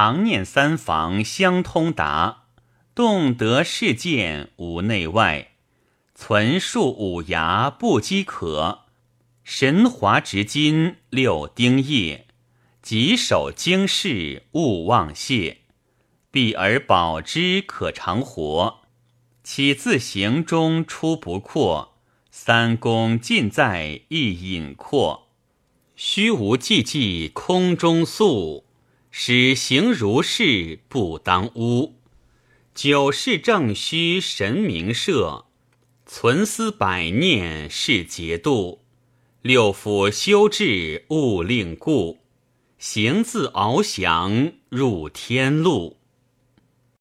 常念三房相通达，动得世间无内外，存数五牙不饥渴，神华直金六丁叶，棘手经世勿忘谢，避而保之可长活。岂自行中出不阔？三公尽在一隐阔。虚无寂寂空中宿，使行如是不当污。九世正虚神明摄，存思百念是节度。六腑修治勿令故，行自翱翔入天路。